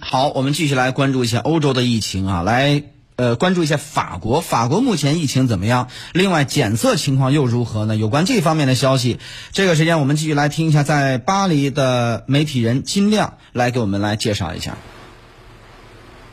好，我们继续来关注一下欧洲的疫情啊，来呃关注一下法国，法国目前疫情怎么样？另外检测情况又如何呢？有关这方面的消息，这个时间我们继续来听一下，在巴黎的媒体人金亮来给我们来介绍一下。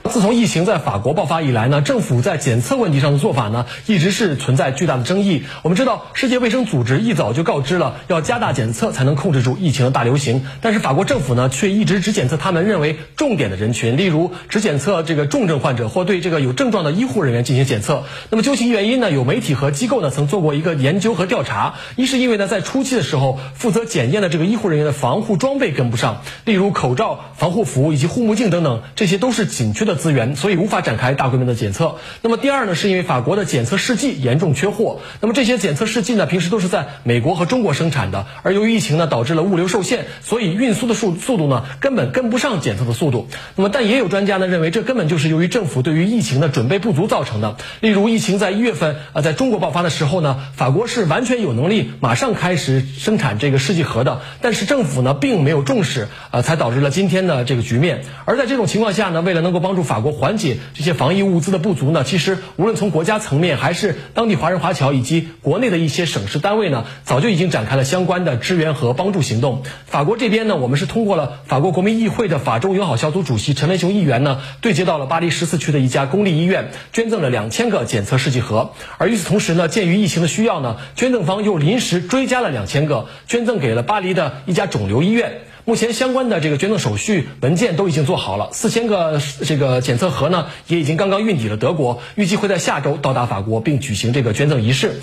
自从疫情在法国爆发以来呢，政府在检测问题上的做法呢，一直是存在巨大的争议。我们知道，世界卫生组织一早就告知了要加大检测才能控制住疫情的大流行，但是法国政府呢，却一直只检测他们认为重点的人群，例如只检测这个重症患者或对这个有症状的医护人员进行检测。那么究其原因呢，有媒体和机构呢曾做过一个研究和调查，一是因为呢，在初期的时候，负责检验的这个医护人员的防护装备跟不上，例如口罩、防护服以及护目镜等等，这些都是紧缺的。资源，所以无法展开大规模的检测。那么第二呢，是因为法国的检测试剂严重缺货。那么这些检测试剂呢，平时都是在美国和中国生产的，而由于疫情呢，导致了物流受限，所以运输的速速度呢，根本跟不上检测的速度。那么但也有专家呢认为，这根本就是由于政府对于疫情的准备不足造成的。例如疫情在一月份啊，在中国爆发的时候呢，法国是完全有能力马上开始生产这个试剂盒的，但是政府呢并没有重视，呃，才导致了今天的这个局面。而在这种情况下呢，为了能够帮助法国缓解这些防疫物资的不足呢，其实无论从国家层面，还是当地华人华侨以及国内的一些省市单位呢，早就已经展开了相关的支援和帮助行动。法国这边呢，我们是通过了法国国民议会的法中友好小组主席陈文雄议员呢，对接到了巴黎十四区的一家公立医院，捐赠了两千个检测试剂盒。而与此同时呢，鉴于疫情的需要呢，捐赠方又临时追加了两千个，捐赠给了巴黎的一家肿瘤医院。目前相关的这个捐赠手续文件都已经做好了，四千个这个检测盒呢，也已经刚刚运抵了德国，预计会在下周到达法国，并举行这个捐赠仪式。